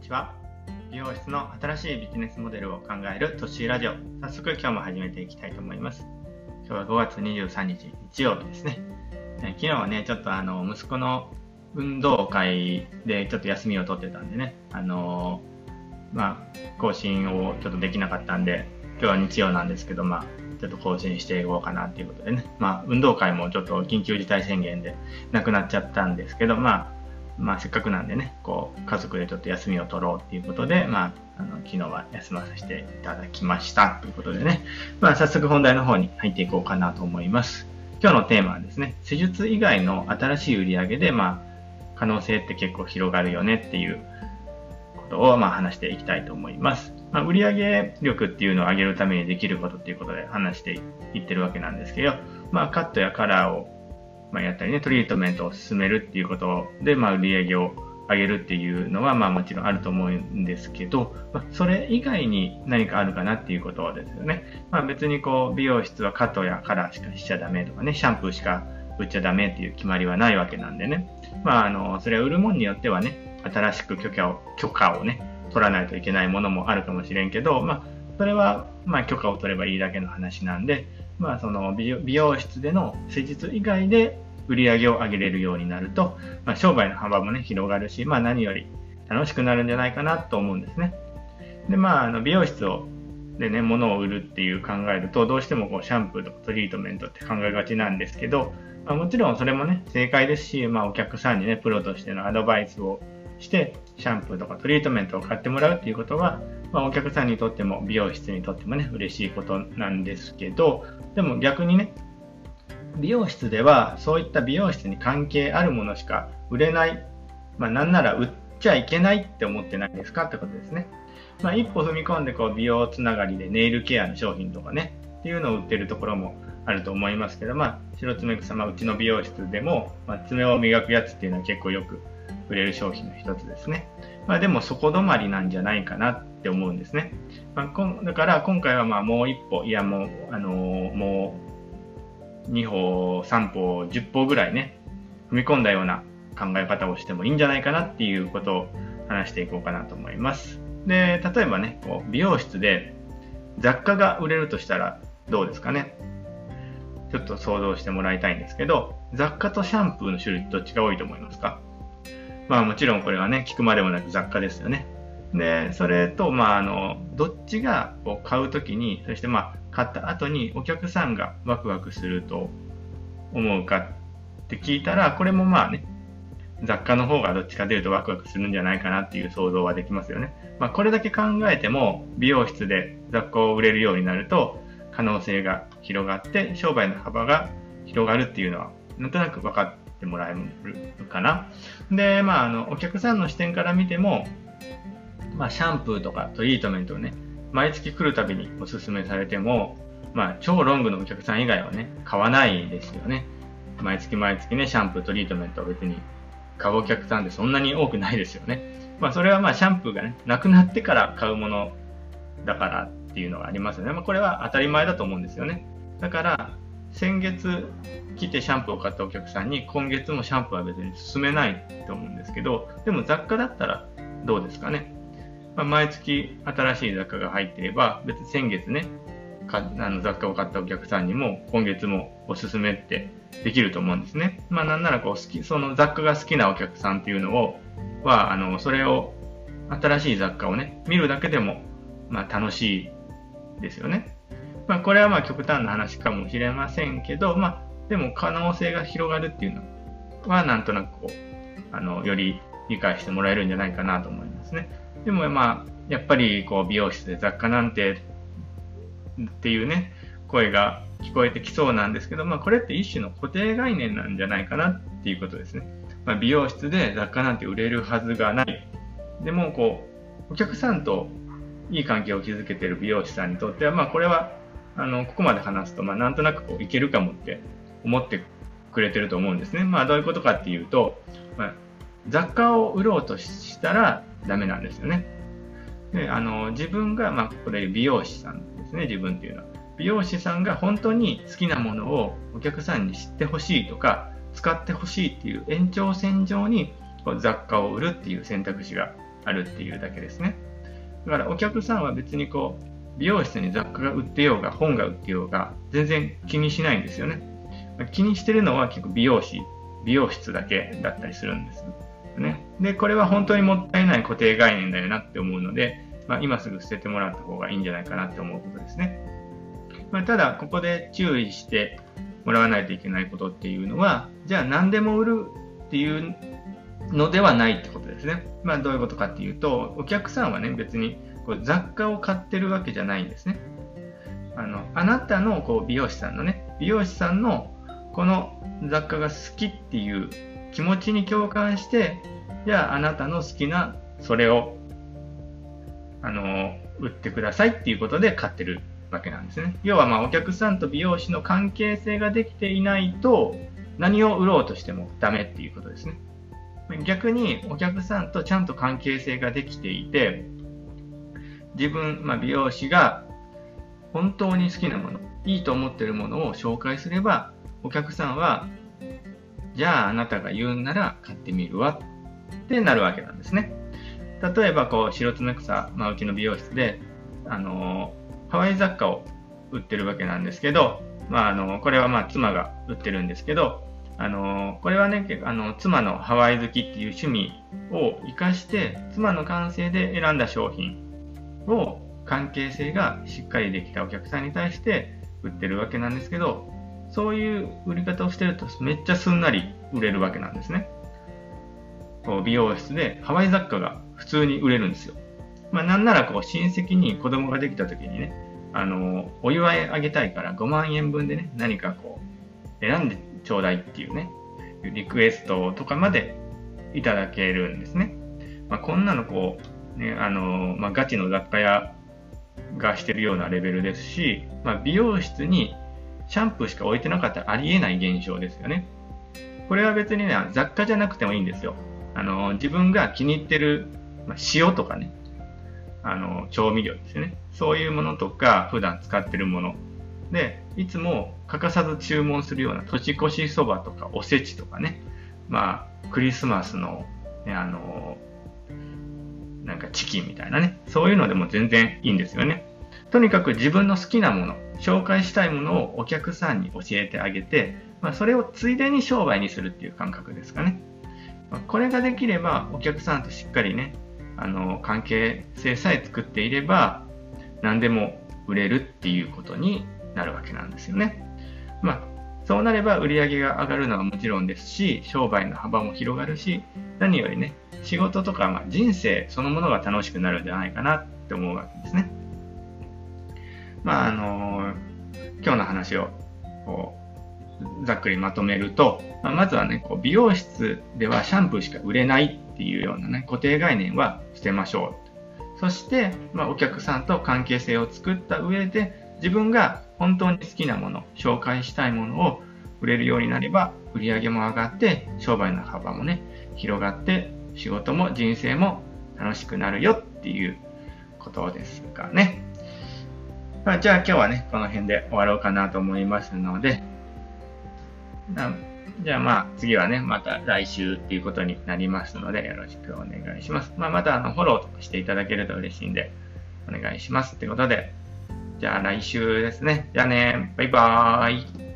ちは。美容室の新しいビジネスモデルを考えるトッシーラジオ。早速今日も始めていきたいと思います。今日は5月23日日曜日ですね。昨日はねちょっとあの息子の運動会でちょっと休みを取ってたんでね。あのまあ更新をちょっとできなかったんで今日は日曜なんですけどまあちょっと更新していこうかなっていうことでね、まあ、運動会もちょっと緊急事態宣言でなくなっちゃったんですけど、まあ、まあ、せっかくなんでね、こう、家族でちょっと休みを取ろうっていうことで、まあ、あの、昨日は休まさせていただきましたということでね、まあ、早速本題の方に入っていこうかなと思います。今日のテーマはですね、施術以外の新しい売り上げで、まあ、可能性って結構広がるよねっていうことを、まあ、話していきたいと思います。まあ、売上力っていうのを上げるためにできることっていうことで話していってるわけなんですけど、まあ、カットやカラーをまあ、やったりね、トリートメントを進めるっていうことで、まあ、売り上げを上げるっていうのは、まあ、もちろんあると思うんですけど、まあ、それ以外に何かあるかなっていうことですよね。まあ、別にこう、美容室はカットやカラーしかしちゃダメとかね、シャンプーしか売っちゃダメっていう決まりはないわけなんでね。まあ、あの、それは売るもんによってはね、新しく許可を、許可をね、取らないといけないものもあるかもしれんけど、まあ、それは、まあ、許可を取ればいいだけの話なんで、まあ、その美容室での施術以外で売り上げを上げれるようになると、まあ、商売の幅もね、広がるし、まあ、何より楽しくなるんじゃないかなと思うんですね。で、まあ、あの美容室をでね、物を売るっていう考えると、どうしてもこうシャンプーとかトリートメントって考えがちなんですけど、まあ、もちろんそれもね、正解ですし、まあ、お客さんにね、プロとしてのアドバイスをして、シャンプーとかトリートメントを買ってもらうっていうことは、まあ、お客さんにとっても美容室にとってもね、嬉しいことなんですけど、でも逆にね、美容室ではそういった美容室に関係あるものしか売れない、まあ、なんなら売っちゃいけないって思ってないですかってことですね。まあ、一歩踏み込んでこう美容つながりでネイルケアの商品とかね、っていうのを売ってるところもあると思いますけど、まあ、白爪草、まあ、うちの美容室でも、まあ、爪を磨くやつっていうのは結構よく売れる商品の一つですね。まあ、でもそこ止まりなんじゃないかなって思うんですね。まあ、こんだから今回はまあもう一歩、いやもう、あのー、もう2歩、3歩、10歩ぐらいね、踏み込んだような考え方をしてもいいんじゃないかなっていうことを話していこうかなと思います。で、例えばね、こう美容室で雑貨が売れるとしたらどうですかね。ちょっと想像してもらいたいんですけど、雑貨とシャンプーの種類どっちが多いと思いますか？まあもちろんこれはね、聞くまでもなく雑貨ですよね。で、それと、まああの、どっちがこう買うときに、そしてまあ買った後にお客さんがワクワクすると思うかって聞いたら、これもまあね、雑貨の方がどっちかというとワクワクするんじゃないかなっていう想像はできますよね。まあ、これだけ考えても美容室で雑貨を売れるようになると可能性が広がって商売の幅が広がるっていうのはなんとなく分かってもらえるかな。で、まあ、あのお客さんの視点から見ても、まあ、シャンプーとかトリートメントをね、毎月来るたびにお勧めされても、まあ、超ロングのお客さん以外はね、買わないですよね。毎月毎月ね、シャンプー、トリートメントは別に買うお客さんってそんなに多くないですよね。まあ、それはまあ、シャンプーがね、なくなってから買うものだからっていうのがありますよね。まあ、これは当たり前だと思うんですよね。だから、先月来てシャンプーを買ったお客さんに今月もシャンプーは別に勧めないと思うんですけど、でも雑貨だったらどうですかね。まあ、毎月新しい雑貨が入っていれば、別に先月ね、かあの雑貨を買ったお客さんにも今月もおすすめってできると思うんですね。まあなんならこう好き、その雑貨が好きなお客さんっていうのを、は、あの、それを、新しい雑貨をね、見るだけでも、まあ楽しいですよね。まあこれはまあ極端な話かもしれませんけど、まあでも可能性が広がるっていうのはなんとなくこう、あの、より理解してもらえるんじゃないかなと思いますね。でもまあ、やっぱりこう美容室で雑貨なんてっていうね、声が聞こえてきそうなんですけど、まあこれって一種の固定概念なんじゃないかなっていうことですね。まあ、美容室で雑貨なんて売れるはずがない。でもこう、お客さんといい関係を築けてる美容師さんにとっては、まあこれは、あの、ここまで話すと、まあなんとなくこういけるかもって思ってくれてると思うんですね。まあどういうことかっていうと、まあ、雑貨を売ろうとしたら、ダメなんですよね。で、あの、自分が、まあ、これ美容師さんですね、自分っていうのは。美容師さんが本当に好きなものをお客さんに知ってほしいとか、使ってほしいっていう延長線上に雑貨を売るっていう選択肢があるっていうだけですね。だからお客さんは別にこう、美容室に雑貨が売ってようが、本が売ってようが、全然気にしないんですよね。気にしてるのは結構美容師、美容室だけだったりするんです。ね。で、これは本当にもったいない固定概念だよなって思うので、まあ、今すぐ捨ててもらった方がいいんじゃないかなって思うことですね。まあ、ただ、ここで注意してもらわないといけないことっていうのは、じゃあ何でも売るっていうのではないってことですね。まあ、どういうことかっていうと、お客さんはね、別にこう雑貨を買ってるわけじゃないんですね。あの、あなたのこう美容師さんのね、美容師さんのこの雑貨が好きっていう気持ちに共感して、じゃああなたの好きなそれを、あの、売ってくださいっていうことで買ってるわけなんですね。要はまあお客さんと美容師の関係性ができていないと何を売ろうとしてもダメっていうことですね。逆にお客さんとちゃんと関係性ができていて、自分、まあ、美容師が本当に好きなもの、いいと思ってるものを紹介すれば、お客さんは、じゃああなたが言うなら買ってみるわってなるわけなんですね。例えば、こう、白ツ草、まあ、うちの美容室で、あのハワイ雑貨を売ってるわけなんですけど、まあ、あのこれはまあ妻が売ってるんですけど、あのこれはね、あの妻のハワイ好きっていう趣味を活かして、妻の感性で選んだ商品を関係性がしっかりできたお客さんに対して売ってるわけなんですけど、そういう売り方をしてるとめっちゃすんなり売れるわけなんですね。こう美容室でハワイ雑貨が普通に売れるんですよ。まあなんならこう親戚に子供ができた時にね、あの、お祝いあげたいから5万円分でね、何かこう選んでちょうだいっていうね、リクエストとかまでいただけるんですね。まあ、こんなのこう、ね、あの、まあ、ガチの雑貨屋がしてるようなレベルですし、まあ、美容室にシャンプーしか置いてなかったらありえない現象ですよね。これは別にね、雑貨じゃなくてもいいんですよ。あの、自分が気に入ってる、ま、塩とかね、あの、調味料ですよね。そういうものとか、普段使ってるもの。で、いつも欠かさず注文するような年越しそばとかおせちとかね、まあ、クリスマスの、ね、あの、なんかチキンみたいなね、そういうのでも全然いいんですよね。とにかく自分の好きなもの、紹介したいものをお客さんに教えてあげて、まあ、それをついでに商売にするっていう感覚ですかね。まあ、これができれば、お客さんとしっかりね、あの、関係性さえ作っていれば、何でも売れるっていうことになるわけなんですよね。まあ、そうなれば売り上げが上がるのはもちろんですし、商売の幅も広がるし、何よりね、仕事とか、まあ、人生そのものが楽しくなるんじゃないかなって思うわけですね。まあ、あの、今日の話をこうざっくりまとめると、まあ、まずはね、こう美容室ではシャンプーしか売れないっていうようなね、固定概念は捨てましょう。そして、まあ、お客さんと関係性を作った上で、自分が本当に好きなもの、紹介したいものを売れるようになれば、売り上げも上がって、商売の幅もね、広がって、仕事も人生も楽しくなるよっていうことですかね。まあ、じゃあ今日はね、この辺で終わろうかなと思いますので、じゃあまあ次はね、また来週っていうことになりますので、よろしくお願いします。まあ、またあのフォローしていただけると嬉しいんで、お願いします。ってことで、じゃあ来週ですね。じゃあね、バイバーイ。